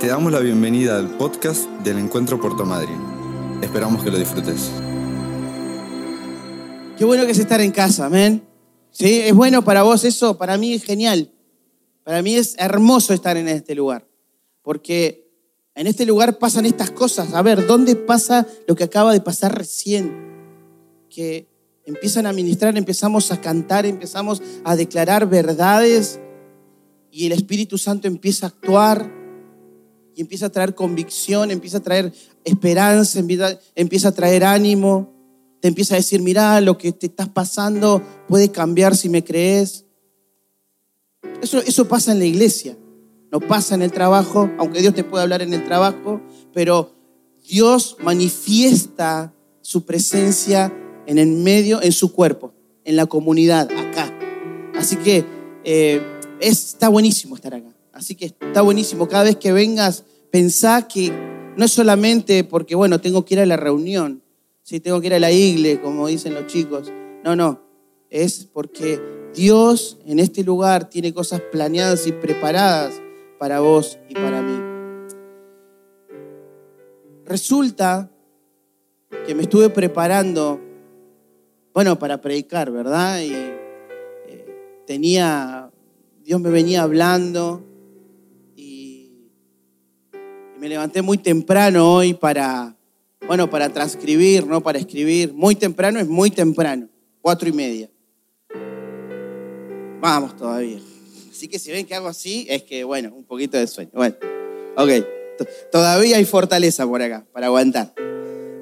Te damos la bienvenida al podcast del Encuentro Puerto Madryn. Esperamos que lo disfrutes. Qué bueno que es estar en casa, amén. ¿Sí? ¿Es bueno para vos eso? Para mí es genial. Para mí es hermoso estar en este lugar. Porque en este lugar pasan estas cosas. A ver, ¿dónde pasa lo que acaba de pasar recién? Que empiezan a ministrar, empezamos a cantar, empezamos a declarar verdades y el Espíritu Santo empieza a actuar y empieza a traer convicción, empieza a traer esperanza, empieza a traer ánimo, te empieza a decir, mira, lo que te estás pasando puede cambiar si me crees. Eso, eso pasa en la iglesia, no pasa en el trabajo, aunque Dios te pueda hablar en el trabajo, pero Dios manifiesta su presencia en el medio, en su cuerpo, en la comunidad, acá. Así que eh, está buenísimo estar acá. Así que está buenísimo. Cada vez que vengas, pensá que no es solamente porque, bueno, tengo que ir a la reunión, si tengo que ir a la iglesia, como dicen los chicos. No, no. Es porque Dios en este lugar tiene cosas planeadas y preparadas para vos y para mí. Resulta que me estuve preparando, bueno, para predicar, ¿verdad? Y eh, tenía, Dios me venía hablando me levanté muy temprano hoy para, bueno, para transcribir, no para escribir. Muy temprano es muy temprano, cuatro y media. Vamos todavía. Así que si ven que hago así, es que, bueno, un poquito de sueño. Bueno, ok. Todavía hay fortaleza por acá para aguantar.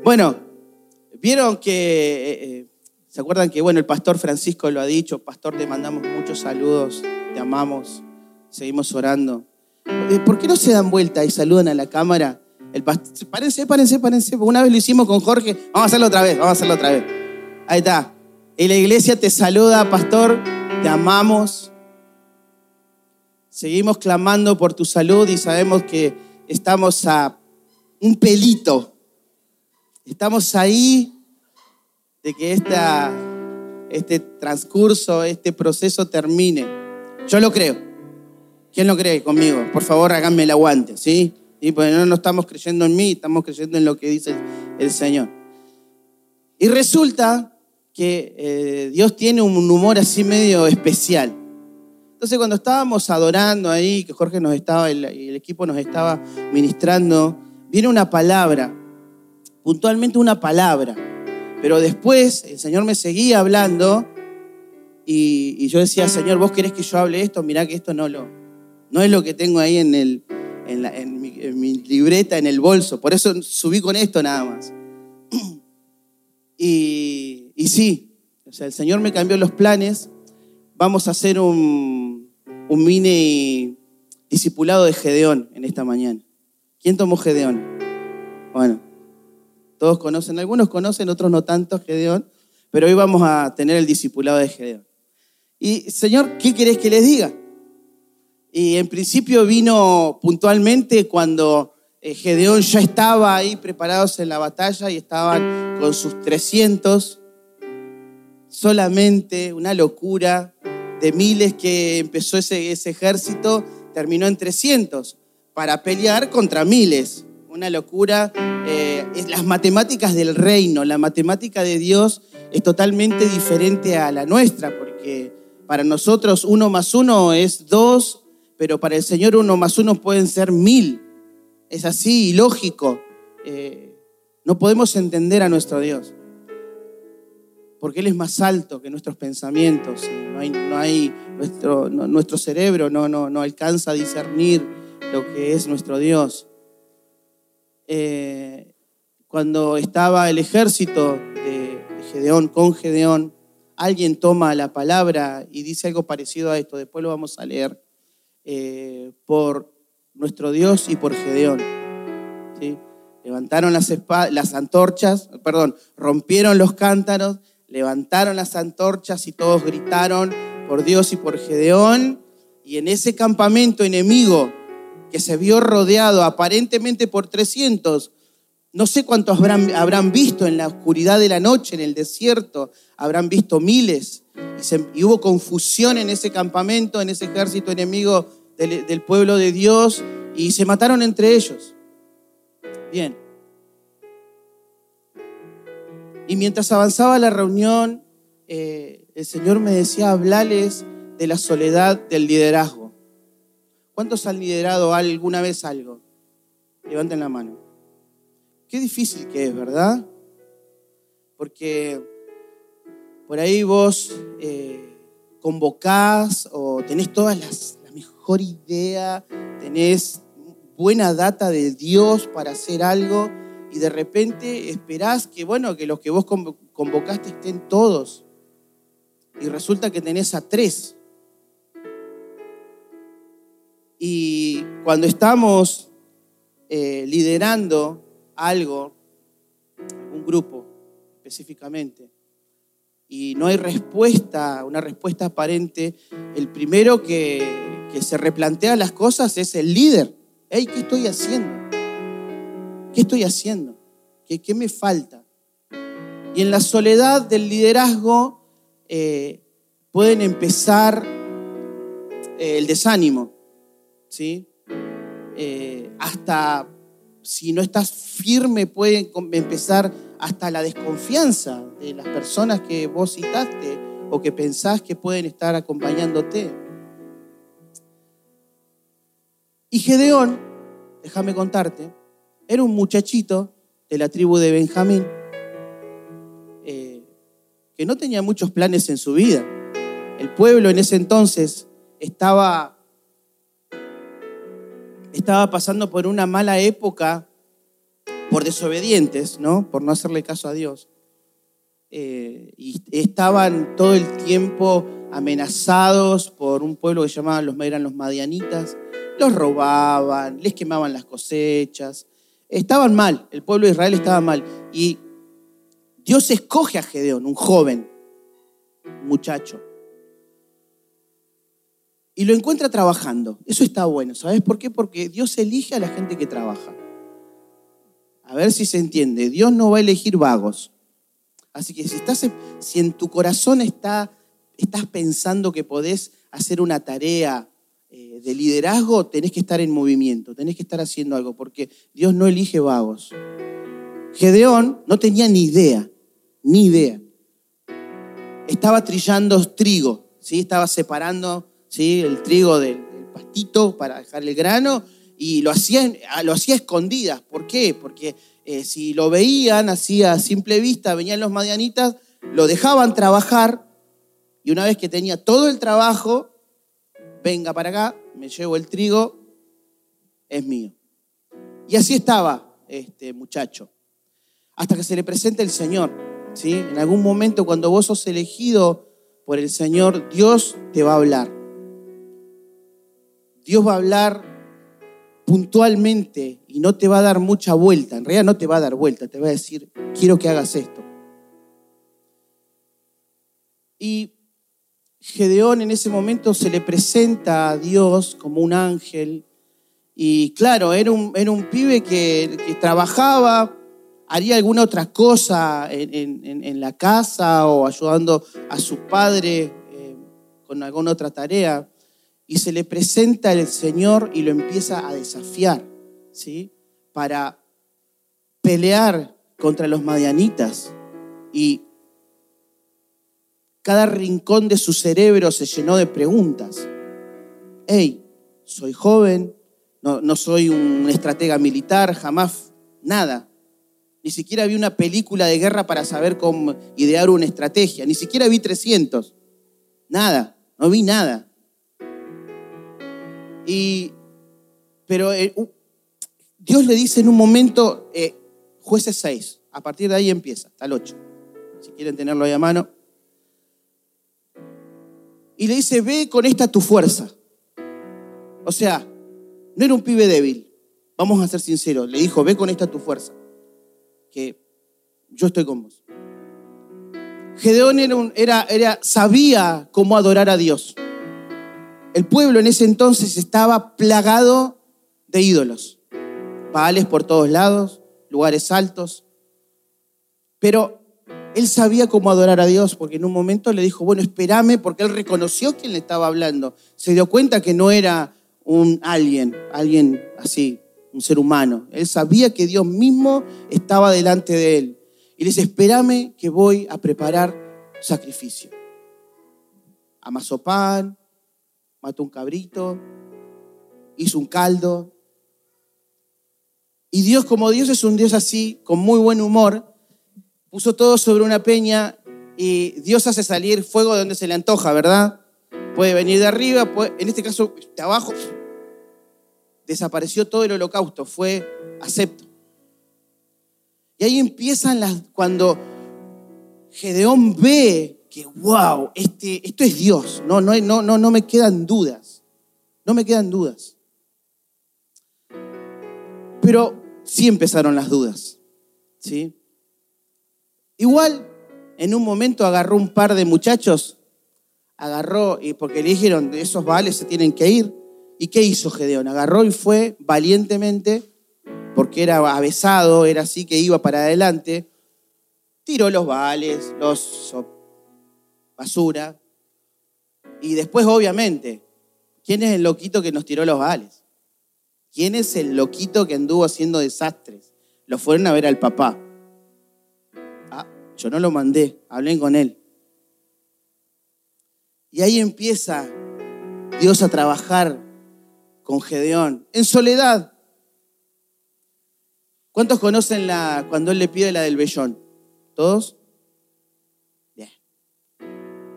Bueno, vieron que, eh, eh, ¿se acuerdan que, bueno, el pastor Francisco lo ha dicho? Pastor, te mandamos muchos saludos, te amamos, seguimos orando. Eh, ¿Por qué no se dan vuelta y saludan a la cámara? El párense, párense, párense. Una vez lo hicimos con Jorge. Vamos a hacerlo otra vez, vamos a hacerlo otra vez. Ahí está. Y la iglesia te saluda, pastor. Te amamos. Seguimos clamando por tu salud y sabemos que estamos a un pelito. Estamos ahí de que esta, este transcurso, este proceso termine. Yo lo creo. ¿Quién lo cree conmigo? Por favor, háganme el aguante, ¿sí? Y pues no, estamos creyendo en mí, estamos creyendo en lo que dice el Señor. Y resulta que eh, Dios tiene un humor así medio especial. Entonces cuando estábamos adorando ahí, que Jorge nos estaba, el, el equipo nos estaba ministrando, viene una palabra, puntualmente una palabra. Pero después el Señor me seguía hablando y, y yo decía, Señor, vos querés que yo hable esto, mirá que esto no lo, no es lo que tengo ahí en, el, en, mi, libreta, en el bolso. Por eso subí con esto nada más. Y, y sí, o sea, el Señor me cambió los planes. Vamos a hacer un, un mini discipulado de Gedeón en esta mañana. ¿Quién tomó Gedeón? Bueno, todos conocen, algunos conocen, otros no tanto Gedeón, pero hoy vamos a tener el discipulado de Gedeón. Y Señor, ¿qué querés que les diga? Y en principio vino puntualmente cuando eh, Gedeón ya estaba ahí preparados en la batalla y estaban con sus 300, solamente una locura de miles que empezó ese, ese ejército, terminó en 300 para pelear contra miles. Una locura. Eh, las matemáticas del reino, la matemática de Dios es totalmente diferente a la nuestra, porque para nosotros uno más uno es dos pero para el Señor uno más uno pueden ser mil. Es así, lógico. Eh, no podemos entender a nuestro Dios, porque Él es más alto que nuestros pensamientos. No hay, nuestro cerebro no, no, no alcanza a discernir lo que es nuestro Dios. Eh, cuando estaba el ejército de Gedeón con Gedeón, alguien toma la palabra y dice algo parecido a esto, después lo vamos a leer. Eh, por nuestro Dios y por Gedeón. ¿sí? Levantaron las, las antorchas, perdón, rompieron los cántaros, levantaron las antorchas y todos gritaron por Dios y por Gedeón. Y en ese campamento enemigo que se vio rodeado aparentemente por 300, no sé cuántos habrán, habrán visto en la oscuridad de la noche, en el desierto, habrán visto miles. Y, hubo confusión en ese campamento, en ese ejército enemigo del, pueblo de Dios Y se mataron entre ellos. Bien. Y mientras avanzaba la reunión, eh, el Señor me decía hablarles de la soledad del liderazgo. ¿Cuántos han liderado alguna vez algo? Levanten la mano. Qué difícil que es, ¿verdad? Porque por ahí vos eh, convocás o tenés todas las, la mejor idea, tenés buena data de Dios para hacer algo y de repente esperás que, bueno, que los que vos convocaste estén todos. Y resulta que tenés a tres. Y cuando estamos eh, liderando algo, un grupo específicamente, y no hay respuesta, una respuesta aparente, el primero que, que se replantea las cosas es el líder. ¿qué estoy haciendo? ¿Qué estoy haciendo? ¿Qué, me falta? Y en la soledad del liderazgo eh, pueden empezar eh, el desánimo, ¿sí? Eh, hasta si no estás firme puede empezar hasta la desconfianza de las personas que vos citaste o que pensás que pueden estar acompañándote. Y Gedeón, déjame contarte, era un muchachito de la tribu de Benjamín eh, que no tenía muchos planes en su vida. El pueblo en ese entonces estaba, estaba pasando por una mala época por desobedientes, ¿no? por no hacerle caso a Dios. Eh, y estaban todo el tiempo amenazados por un pueblo que llamaban los, eran los madianitas. Los robaban, les quemaban las cosechas, estaban mal, el pueblo de Israel estaba mal. Y Dios escoge a Gedeón, un joven, un muchacho. Y lo encuentra trabajando. Eso está bueno. ¿Sabes por qué? Porque Dios elige a la gente que trabaja. A ver si se entiende. Dios no va a elegir vagos. Así que si, estás, si en tu corazón está, estás pensando que podés hacer una tarea eh, de liderazgo, tenés que estar en movimiento, tenés que estar haciendo algo, porque Dios no elige vagos. Gedeón no tenía ni idea, ni idea. Estaba trillando trigo, ¿sí? estaba separando el trigo del, pastito para dejar el grano y lo hacía, lo hacía escondidas. ¿Por qué? Porque eh, si lo veían así a simple vista, venían los madianitas, lo dejaban trabajar y una vez que tenía todo el trabajo, venga para acá, me llevo el trigo, es mío. Y así estaba este muchacho, hasta que se le presenta el Señor. ¿sí? En algún momento cuando vos sos elegido por el Señor, Dios te va a hablar. Dios va a hablar puntualmente y no te va a dar mucha vuelta. En realidad no te va a dar vuelta, te va a decir, quiero que hagas esto. Y Gedeón en ese momento se le presenta a Dios como un ángel. Y claro, era un, era un pibe que, trabajaba, haría alguna otra cosa en, la casa o ayudando a su padre eh, con alguna otra tarea. Y se le presenta el Señor y lo empieza a desafiar, ¿sí? Para pelear contra los madianitas. Y cada rincón de su cerebro se llenó de preguntas. Hey, soy joven, no, soy un estratega militar, jamás nada. Ni siquiera vi una película de guerra para saber cómo idear una estrategia. Ni siquiera vi 300. Nada, no vi nada. Y, pero eh, Dios le dice en un momento, eh, jueces 6, a partir de ahí empieza, hasta el 8. Si quieren tenerlo ahí a mano y le dice, ve con esta tu fuerza. O sea, no era un pibe débil, vamos a ser sinceros, le dijo, ve con esta tu fuerza, que yo estoy con vos. Gedeón era, era, sabía cómo adorar a Dios. El pueblo en ese entonces estaba plagado de ídolos, baales por todos lados, lugares altos, pero él sabía cómo adorar a Dios, porque en un momento le dijo, bueno, espérame, porque él reconoció quién le estaba hablando. Se dio cuenta que no era un alguien, alguien así, un ser humano. Él sabía que Dios mismo estaba delante de él. Y le dice, espérame que voy a preparar sacrificio. Amasó pan, mató un cabrito, hizo un caldo. Y Dios, como Dios es un Dios así, con muy buen humor, puso todo sobre una peña y Dios hace salir fuego de donde se le antoja, ¿verdad? Puede venir de arriba, en este caso de abajo. Desapareció todo el holocausto, fue acepto. Y ahí empiezan las, cuando Gedeón ve que, wow, este, esto es Dios, no, no, no, no, no me quedan dudas, no me quedan dudas. Pero sí empezaron las dudas, ¿sí? Igual, en un momento agarró un par de muchachos, agarró, y porque le dijeron, esos vales se tienen que ir. ¿Y qué hizo Gedeón? Agarró y fue valientemente, porque era avesado, era así que iba para adelante, tiró los vales, los basura, y después, obviamente, ¿quién es el loquito que nos tiró los vales? ¿Quién es el loquito que anduvo haciendo desastres? Lo fueron a ver al papá. Yo no lo mandé, hablé con él. Y ahí empieza Dios a trabajar con Gedeón, en soledad. ¿Cuántos conocen la cuando él le pide la del vellón? ¿Todos?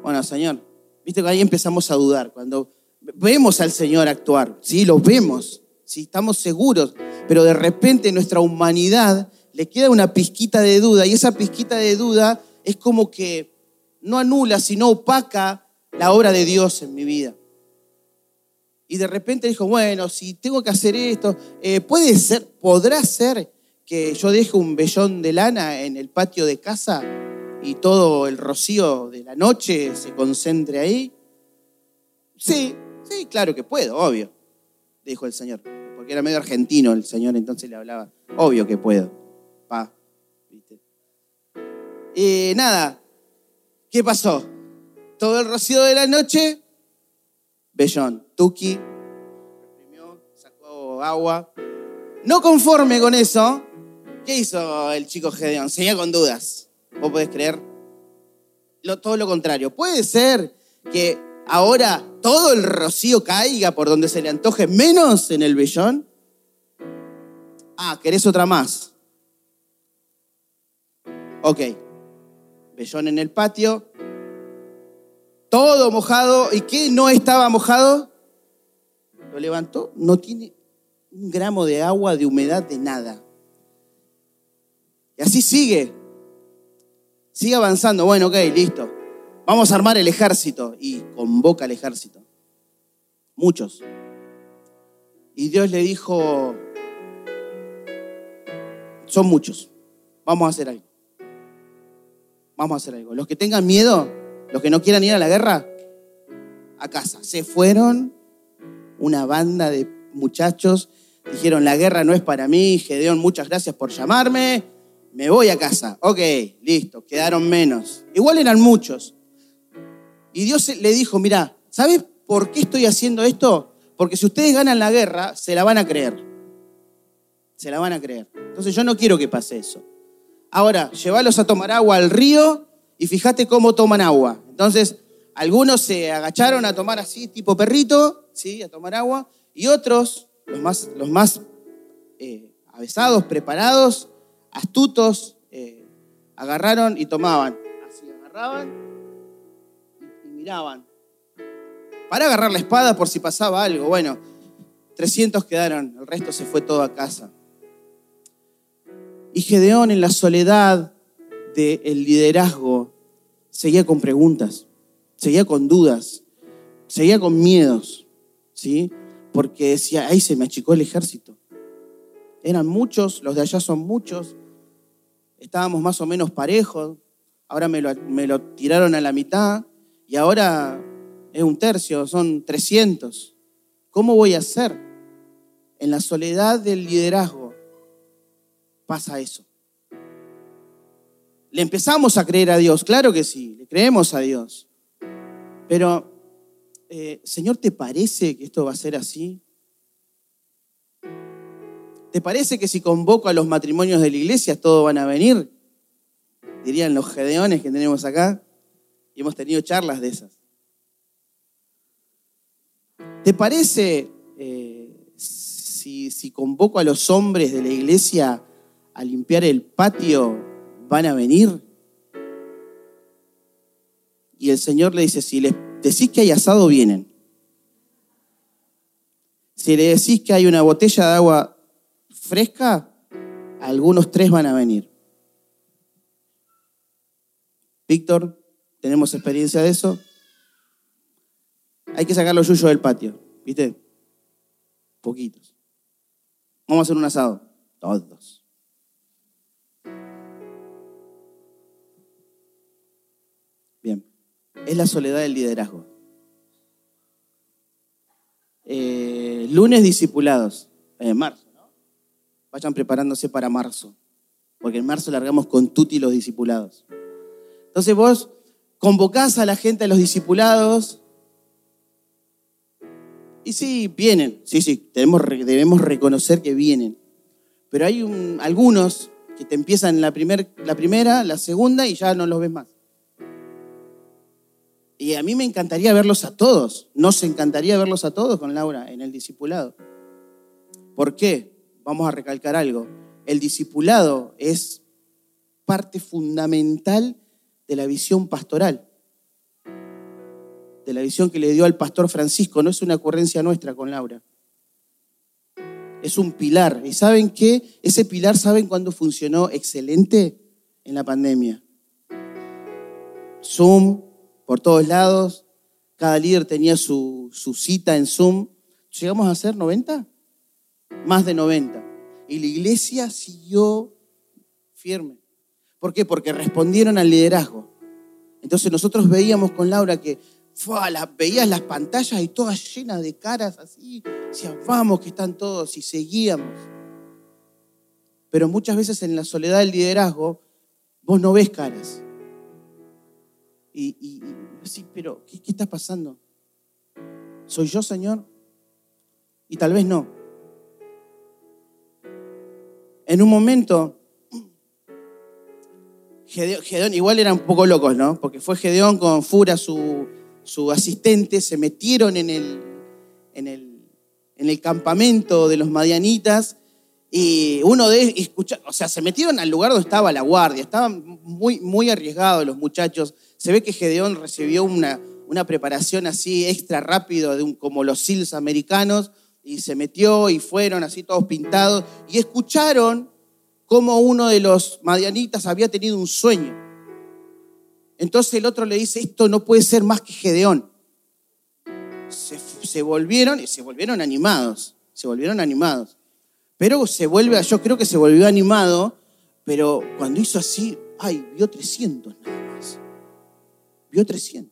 Bueno, Señor, viste que ahí empezamos a dudar. Cuando vemos al Señor actuar, sí, lo vemos, sí, estamos seguros, pero de repente nuestra humanidad le queda una pizquita de duda y esa pizquita de duda es como que no anula, sino opaca la obra de Dios en mi vida. Y de repente dijo, bueno, si tengo que hacer esto, eh, puede ser, podrá ser que yo deje un vellón de lana en el patio de casa y todo el rocío de la noche se concentre ahí. Sí, sí, claro que puedo, obvio, dijo el Señor, porque era medio argentino el Señor, entonces le hablaba, obvio que puedo. Y nada, ¿qué pasó? Todo el rocío de la noche, Bellón, Tuki, reprimió, sacó agua. No conforme con eso, ¿qué hizo el chico Gedeón? Seguía con dudas. ¿Vos podés creer? todo lo contrario. Puede ser que ahora todo el rocío caiga por donde se le antoje, menos en el vellón. Ah, ¿querés otra más? Ok. Bellón en el patio. Todo mojado. ¿Y qué no estaba mojado? Lo levantó. No tiene un gramo de agua, de humedad, de nada. Y así sigue. Sigue avanzando. Bueno, ok, listo. Vamos a armar el ejército. Y convoca al ejército. Muchos. Y Dios le dijo, son muchos. Vamos a hacer algo vamos a hacer algo. Los que tengan miedo, los que no quieran ir a la guerra, a casa. Se fueron una banda de muchachos, dijeron, la guerra no es para mí, Gedeón, muchas gracias por llamarme, me voy a casa. Ok, listo, quedaron menos. Igual eran muchos. Y Dios le dijo, mira, ¿sabes por qué estoy haciendo esto? Porque si ustedes ganan la guerra, se la van a creer. Se la van a creer. Entonces yo no quiero que pase eso. Ahora, llévalos a tomar agua al río y fíjate cómo toman agua. Entonces, algunos se agacharon a tomar así, tipo perrito, ¿sí? a tomar agua, y otros, los más, los más eh, avesados, preparados, astutos, eh, agarraron y tomaban. Así agarraban y miraban. Para agarrar la espada por si pasaba algo. Bueno, 300 quedaron, el resto se fue todo a casa. Y Gedeón en la soledad del liderazgo seguía con preguntas, seguía con dudas, seguía con miedos, ¿sí? Porque decía, ahí se me achicó el ejército. Eran muchos, los de allá son muchos, estábamos más o menos parejos, ahora me lo, me lo tiraron a la mitad y ahora es un tercio, son 300. ¿Cómo voy a hacer? En la soledad del liderazgo pasa eso. ¿Le empezamos a creer a Dios? Claro que sí, le creemos a Dios. Pero, eh, Señor, ¿te parece que esto va a ser así? ¿Te parece que si convoco a los matrimonios de la iglesia todos van a venir? Dirían los gedeones que tenemos acá. Y hemos tenido charlas de esas. ¿Te parece eh, si, si convoco a los hombres de la iglesia a limpiar el patio, van a venir? Y el Señor le dice, si les decís que hay asado, vienen. Si le decís que hay una botella de agua fresca, algunos tres van a venir. Víctor, ¿tenemos experiencia de eso? Hay que sacar los yuyos del patio, ¿viste? Poquitos. Vamos a hacer un asado. Todos. Bien. Es la soledad del liderazgo. Eh, lunes discipulados. En marzo, ¿no? Vayan preparándose para marzo. Porque en marzo largamos con Tuti los discipulados. Entonces vos convocás a la gente a los discipulados y sí, vienen, sí, sí, debemos, debemos reconocer que vienen. Pero hay algunos que te empiezan la, primer, la primera, la segunda y ya no los ves más. Y a mí me encantaría verlos a todos, nos encantaría verlos a todos con Laura en el discipulado. ¿Por qué? Vamos a recalcar algo. El discipulado es parte fundamental de la visión pastoral de la visión que le dio al pastor Francisco, no es una ocurrencia nuestra con Laura. Es un pilar. ¿Y saben qué? Ese pilar, ¿saben cuándo funcionó excelente? En la pandemia. Zoom por todos lados, cada líder tenía su, su cita en Zoom. ¿Llegamos a ser 90? Más de 90. Y la iglesia siguió firme. ¿Por qué? Porque respondieron al liderazgo. Entonces nosotros veíamos con Laura que veías las pantallas y todas llenas de caras así, decías, vamos que están todos y seguíamos. Pero muchas veces en la soledad del liderazgo, vos no ves caras. Y, y, sí, pero ¿qué, ¿qué está pasando? ¿Soy yo, Señor? Y tal vez no. En un momento, Gedeón, igual eran un poco locos, ¿no? Porque fue Gedeón con Fura, su, su asistente, se metieron en el, en el, en el campamento de los madianitas y uno de escucha, o sea, se metieron al lugar donde estaba la guardia, estaban muy, muy arriesgados los muchachos. Se ve que Gedeón recibió una, una preparación así extra rápido, de un, como los SEALs americanos, y se metió y fueron así todos pintados y escucharon cómo uno de los madianitas había tenido un sueño. Entonces el otro le dice, esto no puede ser más que Gedeón. Se, volvieron y se volvieron animados, se volvieron animados. Pero se vuelve, yo creo que se volvió animado, pero cuando hizo así, ay, vio 300 nada más. Vio 300.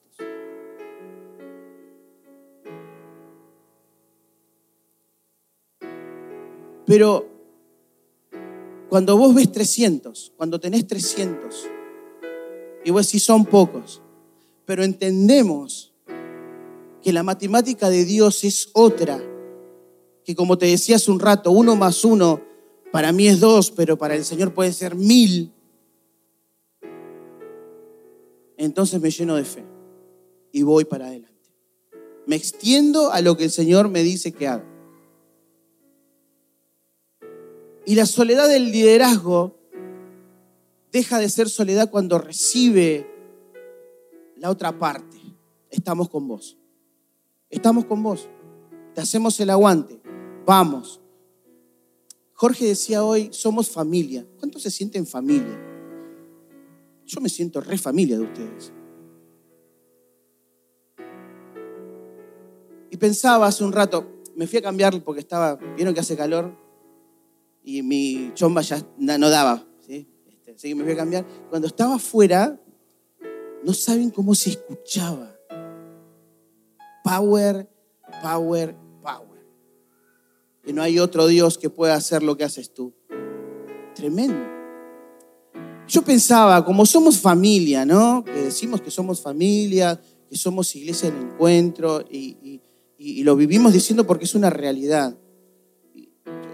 Pero cuando vos ves 300, cuando tenés 300, y vos decís, son pocos. Pero entendemos que la matemática de Dios es otra. Que como te decía hace un rato, uno más uno para mí es dos, pero para el Señor puede ser mil. Entonces me lleno de fe y voy para adelante. Me extiendo a lo que el Señor me dice que haga. Y la soledad del liderazgo deja de ser soledad cuando recibe la otra parte. Estamos con vos. Estamos con vos. Te hacemos el aguante. Vamos. Jorge decía hoy, somos familia. ¿Cuántos se sienten familia? Yo me siento re familia de ustedes. Y pensaba hace un rato, me fui a cambiar porque estaba, vieron que hace calor y mi chomba ya no daba así que me voy a cambiar. Cuando estaba afuera, no saben cómo se escuchaba. Power, power, power. Que no hay otro Dios que pueda hacer lo que haces tú. Tremendo. Yo pensaba, como somos familia, ¿no? Que decimos que somos familia, que somos iglesia en encuentro y, y lo vivimos diciendo porque es una realidad.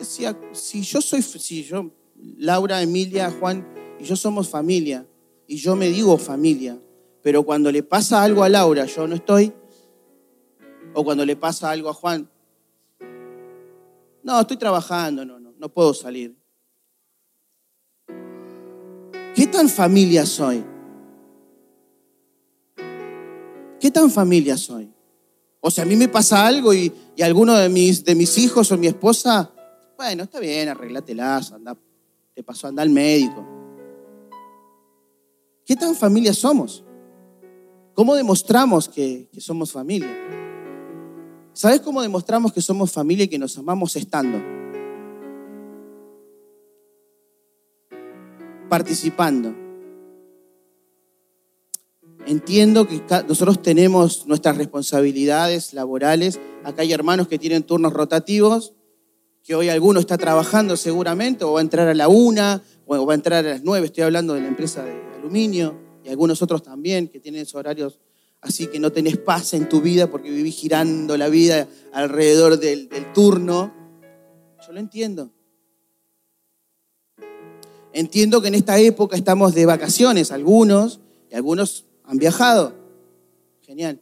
Decía, si yo soy, si yo, Laura, Emilia, Juan y yo somos familia, y yo me digo familia, pero cuando le pasa algo a Laura, yo no estoy, o cuando le pasa algo a Juan, no, estoy trabajando, no, no, no puedo salir. ¿Qué tan familia soy? ¿Qué tan familia soy? O sea, a mí me pasa algo y, alguno de mis, de mis hijos o mi esposa, bueno, está bien, arréglatelas, anda, te pasó a andar al médico. ¿Qué tan familia somos? ¿Cómo demostramos que somos familia? ¿Sabes cómo demostramos que somos familia y que nos amamos estando? Participando. Entiendo que nosotros tenemos nuestras responsabilidades laborales. Acá hay hermanos que tienen turnos rotativos, que hoy alguno está trabajando seguramente, o va a entrar a la una, o va a entrar a las nueve. Estoy hablando de la empresa de aluminio y algunos otros también que tienen esos horarios así que no tenés paz en tu vida porque vivís girando la vida alrededor del, turno. Yo lo entiendo. Entiendo que en esta época estamos de vacaciones, algunos, y algunos han viajado. Genial.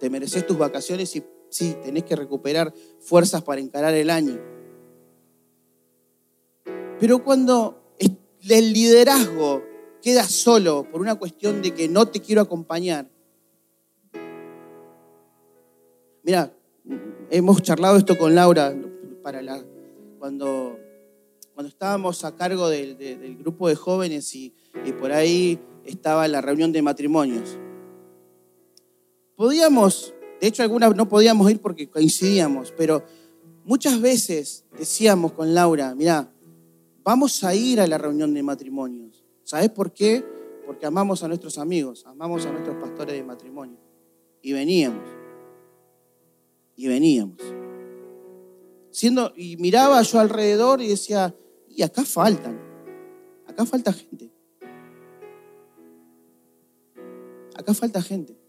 Te mereces tus vacaciones y sí, tenés que recuperar fuerzas para encarar el año. Pero cuando el liderazgo quedas solo por una cuestión de que no te quiero acompañar. Mira, hemos charlado esto con Laura para la, cuando, cuando estábamos a cargo del, grupo de jóvenes y, y por ahí estaba la reunión de matrimonios. Podíamos, de hecho algunas no podíamos ir porque coincidíamos, pero muchas veces decíamos con Laura, mira, vamos a ir a la reunión de matrimonios. ¿Sabes por qué? Porque amamos a nuestros amigos, amamos a nuestros pastores de matrimonio. Y veníamos. Y veníamos. Siendo, y miraba yo alrededor y decía, y acá faltan. Acá falta gente. Acá falta gente.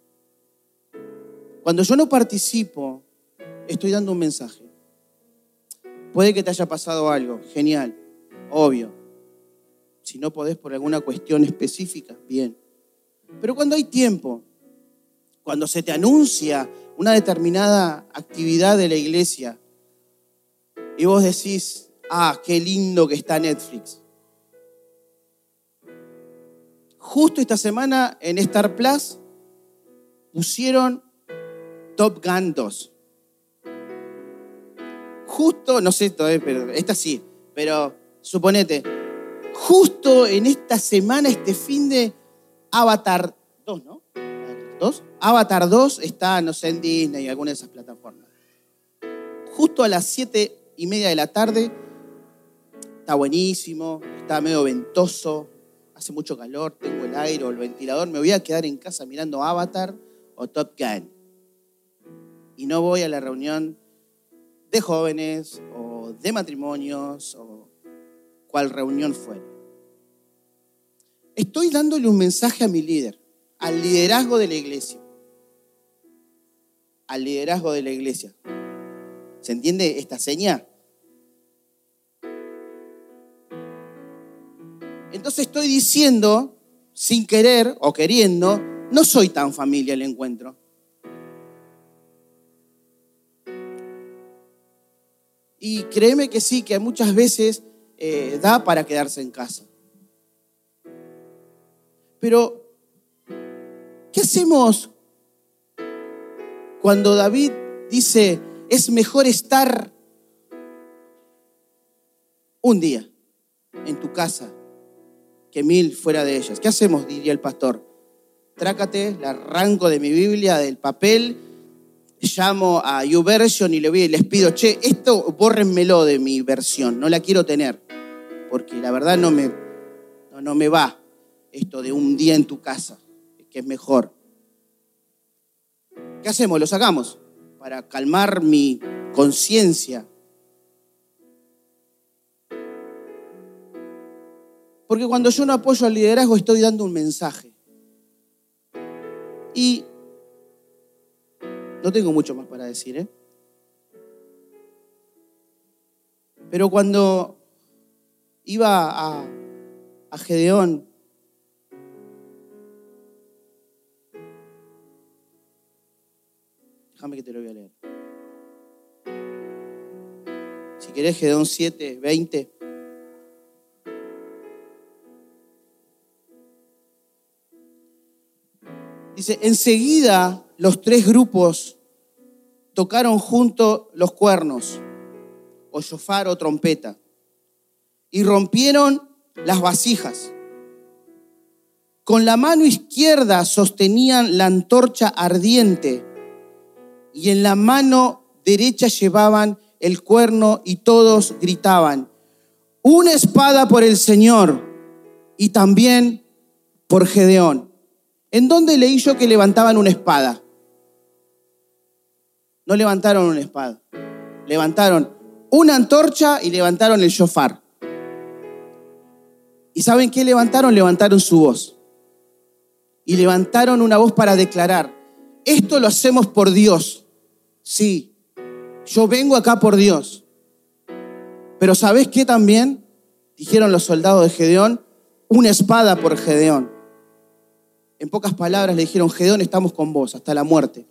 Cuando yo no participo, estoy dando un mensaje. Puede que te haya pasado algo, genial, obvio. Si no podés por alguna cuestión específica, bien. Pero cuando hay tiempo, cuando se te anuncia una determinada actividad de la iglesia y vos decís, ah, qué lindo que está Netflix. Justo esta semana en Star Plus pusieron Top Gun 2. Justo, no sé todavía, pero esta sí, pero suponete, justo en esta semana, este fin de Avatar 2, ¿no? ¿Dos? Avatar 2 está, no sé, en Disney alguna de esas plataformas. Justo a las 7 y media de la tarde, está buenísimo, está medio ventoso, hace mucho calor, tengo el aire o el ventilador, me voy a quedar en casa mirando Avatar o Top Gun. Y no voy a la reunión de jóvenes o de matrimonios o cual reunión fue. Estoy dándole un mensaje a mi líder, al liderazgo de la iglesia. Al liderazgo de la iglesia. ¿Se entiende esta seña? Entonces estoy diciendo, sin querer o queriendo, no soy tan familia el encuentro. Y créeme que sí, que muchas veces eh, da para quedarse en casa. Pero, ¿qué hacemos cuando David dice, es mejor estar un día en tu casa que mil fuera de ellas? ¿Qué hacemos? diría el pastor. Trácate, la arranco de mi Biblia, del papel, llamo a YouVersion y les pido, che, esto bórrenmelo de mi versión, no la quiero tener porque la verdad no me, no, me va esto de un día en tu casa, que es mejor. ¿Qué hacemos? Lo sacamos para calmar mi conciencia. Porque cuando yo no apoyo al liderazgo estoy dando un mensaje. Y no tengo mucho más para decir, ¿eh? Pero cuando iba a, a Gedeón, déjame que te lo voy a leer. Si querés, Gedeón 7, 20. Dice, enseguida los tres grupos tocaron junto los cuernos, o shofar o trompeta, y rompieron las vasijas. Con la mano izquierda sostenían la antorcha ardiente y en la mano derecha llevaban el cuerno y todos gritaban, una espada por el Señor y también por Gedeón. ¿En dónde leí yo que levantaban una espada? No levantaron una espada. Levantaron una antorcha y levantaron el shofar. ¿Y saben qué levantaron? Levantaron su voz. Y levantaron una voz para declarar, esto lo hacemos por Dios. Sí, yo vengo acá por Dios. Pero ¿sabes qué también? Dijeron los soldados de Gedeón, una espada por Gedeón. En pocas palabras le dijeron, Gedeón, estamos con vos hasta la muerte.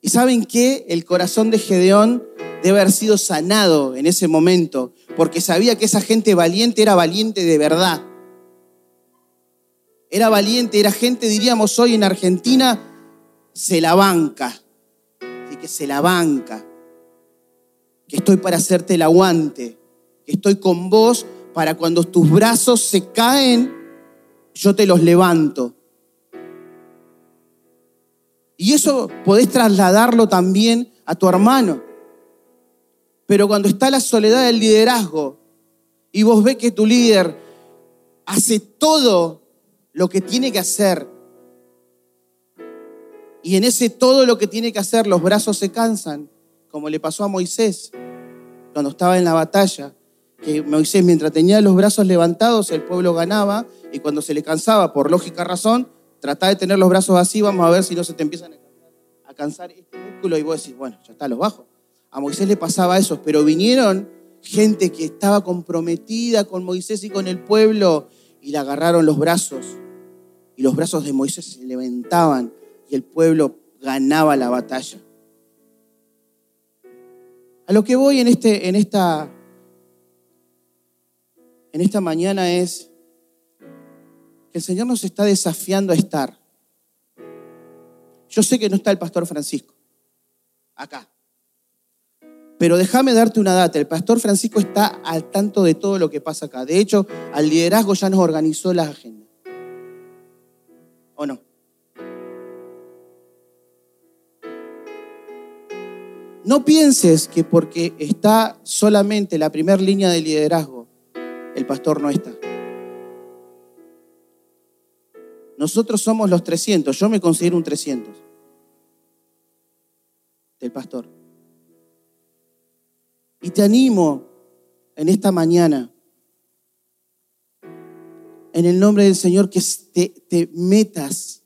¿Y saben qué? El corazón de Gedeón debe haber sido sanado en ese momento, porque sabía que esa gente valiente era valiente de verdad. Era valiente, era gente, diríamos hoy en Argentina, se la banca. Así que se la banca. Que estoy para hacerte el aguante. Que estoy con vos para cuando tus brazos se caen, yo te los levanto. Y eso podés trasladarlo también a tu hermano. Pero cuando está la soledad del liderazgo y vos ves que tu líder hace todo lo que tiene que hacer, y en ese todo lo que tiene que hacer los brazos se cansan, como le pasó a Moisés cuando estaba en la batalla, que Moisés mientras tenía los brazos levantados el pueblo ganaba y cuando se le cansaba, por lógica razón, trataba de tener los brazos así, vamos a ver si no se te empiezan a cansar este músculo y vos decís, bueno, ya está, los bajo. A Moisés le pasaba eso, pero vinieron gente que estaba comprometida con Moisés y con el pueblo y le agarraron los brazos y los brazos de Moisés se levantaban y el pueblo ganaba la batalla. A lo que voy en, este, en, esta, en esta mañana es el Señor nos está desafiando a estar. Yo sé que no está el pastor Francisco acá. Pero déjame darte una data. El pastor Francisco está al tanto de todo lo que pasa acá. De hecho, al liderazgo ya nos organizó la agenda. ¿O no? No pienses que porque está solamente la primera línea de liderazgo, el pastor no está. Nosotros somos los 300, yo me considero un 300 del pastor. Y te animo en esta mañana, en el nombre del Señor, que te, metas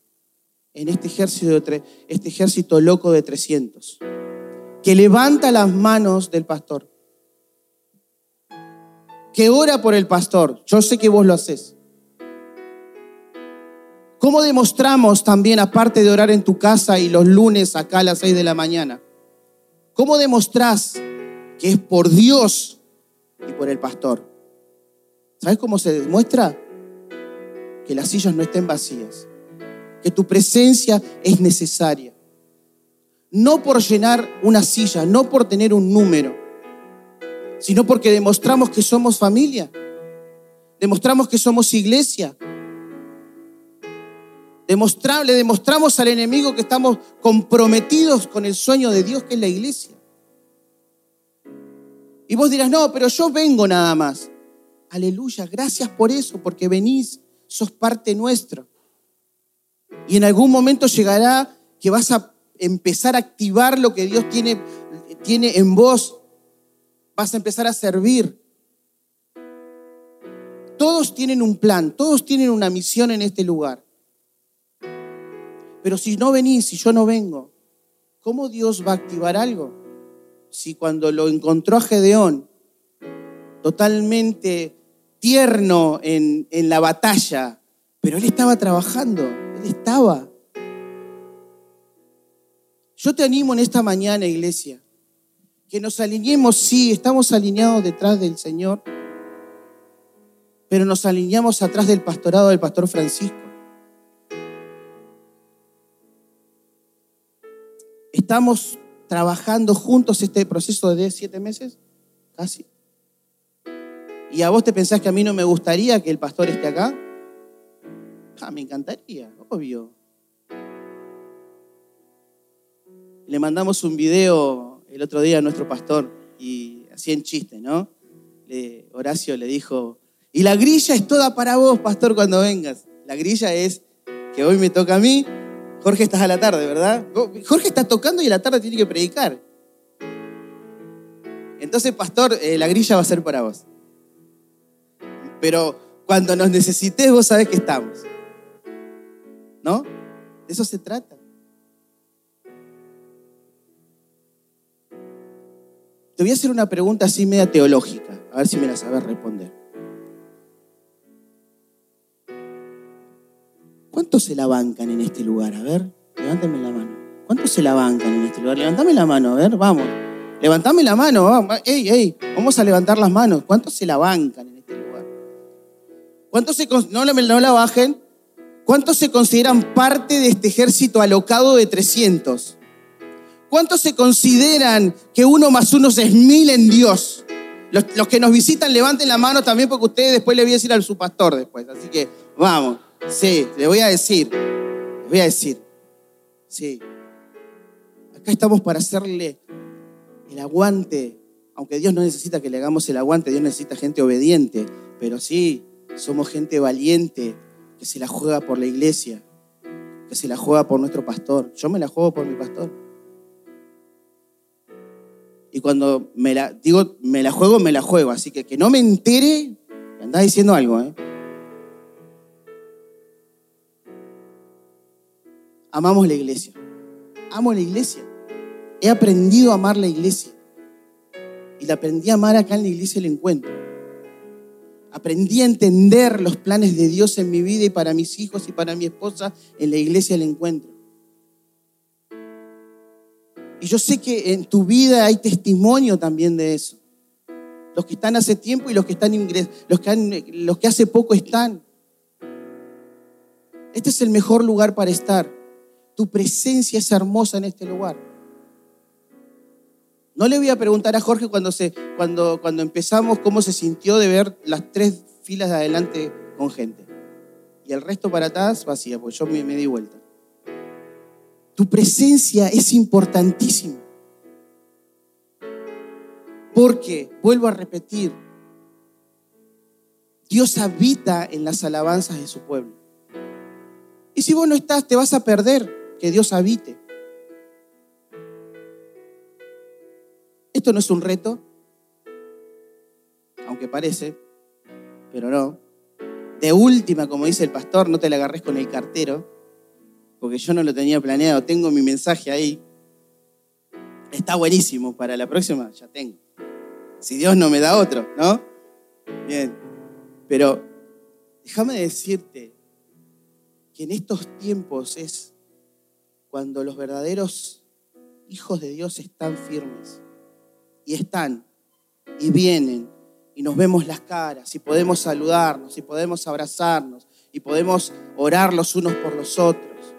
en este ejército, este ejército loco de 300, que levanta las manos del pastor, que ora por el pastor. Yo sé que vos lo haces. ¿Cómo demostramos también, aparte de orar en tu casa y los lunes acá a las 6 de la mañana? ¿Cómo demostrás que es por Dios y por el pastor? ¿Sabes cómo se demuestra? Que las sillas no estén vacías, que tu presencia es necesaria. No por llenar una silla, no por tener un número, sino porque demostramos que somos familia, demostramos que somos iglesia, le demostramos al enemigo que estamos comprometidos con el sueño de Dios que es la iglesia. Y vos dirás, no, pero yo vengo nada más. Aleluya, gracias por eso, porque venís, sos parte nuestra. Y en algún momento llegará que vas a empezar a activar lo que Dios tiene, tiene en vos. Vas a empezar a servir. Todos tienen un plan, todos tienen una misión en este lugar. Pero si no venís, si yo no vengo, ¿cómo Dios va a activar algo? si cuando lo encontró a Gedeón, totalmente tierno en, en la batalla, pero él estaba trabajando, él estaba. Yo te animo en esta mañana, iglesia, que nos alineemos, sí, estamos alineados detrás del Señor, pero nos alineamos atrás del pastorado del pastor Francisco. Estamos trabajando juntos este proceso de siete meses, casi. ¿Y a vos te pensás que a mí no me gustaría que el pastor esté acá? Ah, me encantaría, obvio. Le mandamos un video el otro día a nuestro pastor y así en chiste, ¿no? Horacio le dijo, y la grilla es toda para vos, pastor, cuando vengas. La grilla es que hoy me toca a mí, Jorge estás a la tarde, ¿verdad? Jorge está tocando y a la tarde tiene que predicar. Entonces, pastor, eh, la grilla va a ser para vos. Pero cuando nos necesites, vos sabés que estamos. ¿No? De eso se trata. Te voy a hacer una pregunta así media teológica, a ver si me la sabes responder. ¿Cuántos se la bancan en este lugar? A ver, levántame la mano. ¿Cuántos se la bancan en este lugar? Levántame la mano, a ver, vamos. Levantame la mano, vamos. Ey, ey, vamos a levantar las manos. ¿Cuántos se la bancan en este lugar? ¿Cuántos se, no, no la bajen? ¿Cuántos se consideran parte de este ejército alocado de 300? ¿Cuántos se consideran que uno más uno es mil en Dios? Los, que nos visitan levanten la mano también porque ustedes después le voy a decir a su pastor después. Así que vamos. Sí, le voy a decir, le voy a decir, sí. Acá estamos para hacerle el aguante, aunque Dios no necesita que le hagamos el aguante, Dios necesita gente obediente, pero sí, somos gente valiente que se la juega por la iglesia, que se la juega por nuestro pastor. Yo me la juego por mi pastor. Y cuando me la digo, me la juego, me la juego. Así que que no me entere, andás diciendo algo, ¿eh? Amamos la iglesia. Amo la iglesia. He aprendido a amar la iglesia. Y la aprendí a amar acá en la iglesia el encuentro. Aprendí a entender los planes de Dios en mi vida y para mis hijos y para mi esposa en la iglesia el encuentro. Y yo sé que en tu vida hay testimonio también de eso. Los que están hace tiempo y los que están los que, los que hace poco están. Este es el mejor lugar para estar. Tu presencia es hermosa en este lugar. No le voy a preguntar a Jorge cuando, se, cuando, cuando empezamos cómo se sintió de ver las tres filas de adelante con gente. Y el resto para atrás vacía, porque yo me, me di vuelta. Tu presencia es importantísima. Porque, vuelvo a repetir, Dios habita en las alabanzas de su pueblo. Y si vos no estás, te vas a perder que Dios habite. Esto no es un reto, aunque parece, pero no. De última, como dice el pastor, no te la agarres con el cartero, porque yo no lo tenía planeado. Tengo mi mensaje ahí. Está buenísimo. Para la próxima ya tengo. Si Dios no me da otro, ¿no? Bien. Pero déjame decirte que en estos tiempos es cuando los verdaderos hijos de Dios están firmes y están y vienen y nos vemos las caras y podemos saludarnos y podemos abrazarnos y podemos orar los unos por los otros.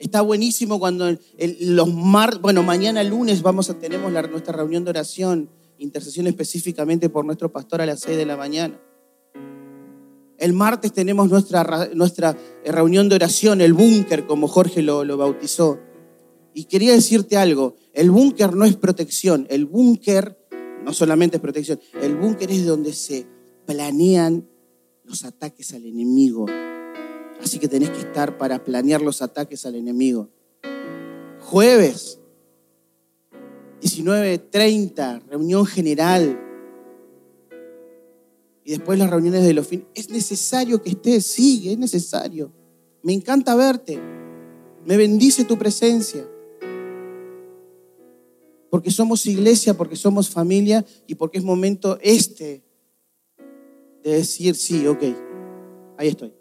Está buenísimo cuando los mar, bueno, mañana lunes vamos a tenemos nuestra reunión de oración, intercesión específicamente por nuestro pastor a las 6 de la mañana. El martes tenemos nuestra, nuestra reunión de oración, el búnker, como Jorge lo, lo bautizó. Y quería decirte algo, el búnker no es protección, el búnker no solamente es protección, el búnker es donde se planean los ataques al enemigo. Así que tenés que estar para planear los ataques al enemigo. Jueves, 19.30, reunión general y después las reuniones de los fines. Es necesario que estés, sí, es necesario. Me encanta verte. Me bendice tu presencia. porque somos iglesia, porque somos familia y porque es momento este de decir, sí, ok, ahí estoy.